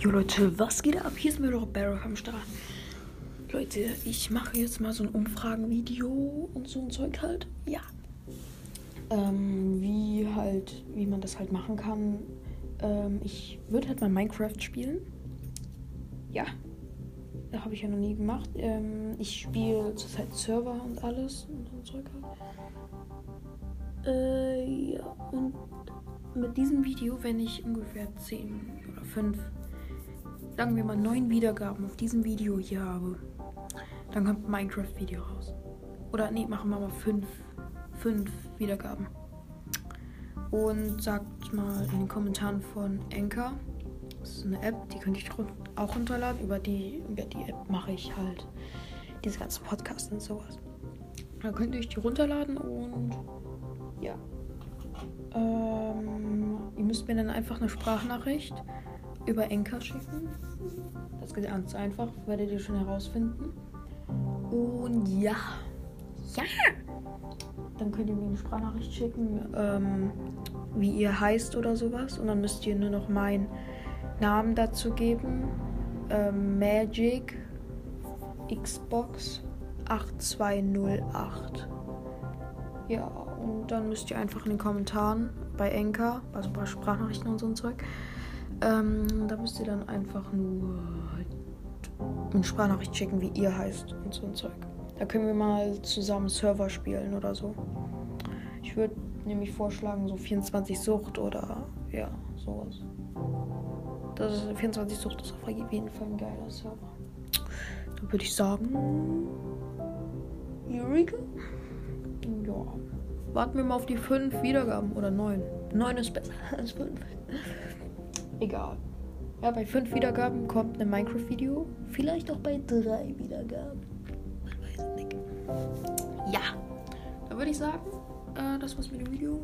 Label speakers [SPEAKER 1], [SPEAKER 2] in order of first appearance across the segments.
[SPEAKER 1] Jo Leute, was geht ab? Hier ist mir doch Barrow am Start. Leute, ich mache jetzt mal so ein Umfragenvideo und so ein Zeug halt. Ja. Ähm, wie halt, wie man das halt machen kann. Ähm, ich würde halt mal Minecraft spielen. Ja. Da habe ich ja noch nie gemacht. Ähm, ich spiele zurzeit Server und alles und so ein Zeug halt. Äh, ja. Und mit diesem Video, wenn ich ungefähr 10 oder 5, sagen wir mal 9 Wiedergaben auf diesem Video hier habe, dann kommt ein Minecraft-Video raus. Oder nee, machen wir mal 5 5 Wiedergaben. Und sagt mal in den Kommentaren von Anchor. Das ist eine App, die könnt ihr auch runterladen. Über die, über die App mache ich halt diese ganzen Podcasts und sowas. Da könnt ihr euch die runterladen und ja. Ähm, ihr müsst mir dann einfach eine Sprachnachricht über Enker schicken. Das geht ganz einfach, werdet ihr schon herausfinden. Und ja. Ja! Dann könnt ihr mir eine Sprachnachricht schicken, ähm, wie ihr heißt oder sowas. Und dann müsst ihr nur noch meinen Namen dazu geben. Ähm, Magic Xbox 8208. Ja, und dann müsst ihr einfach in den Kommentaren bei Enka, also bei Sprachnachrichten und so ein Zeug, ähm, da müsst ihr dann einfach nur halt eine Sprachnachricht schicken, wie ihr heißt und so ein Zeug. Da können wir mal zusammen Server spielen oder so. Ich würde nämlich vorschlagen, so 24 Sucht oder ja, sowas. Das ist 24 Sucht ist auf jeden Fall ein geiler Server. Dann würde ich sagen. Eureka? Ja. Warten wir mal auf die 5 Wiedergaben oder 9. 9 ist besser als 5. Egal. Ja, bei 5 Wiedergaben kommt ein Minecraft-Video. Vielleicht auch bei 3 Wiedergaben. Man weiß es nicht. Ja. Dann würde ich sagen, äh, das war's mit dem Video.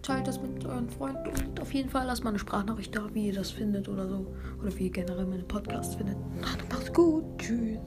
[SPEAKER 1] Teilt das mit euren Freunden und auf jeden Fall lasst mal eine Sprachnachricht da, wie ihr das findet oder so. Oder wie ihr generell meine Podcasts findet. Macht's gut. Tschüss.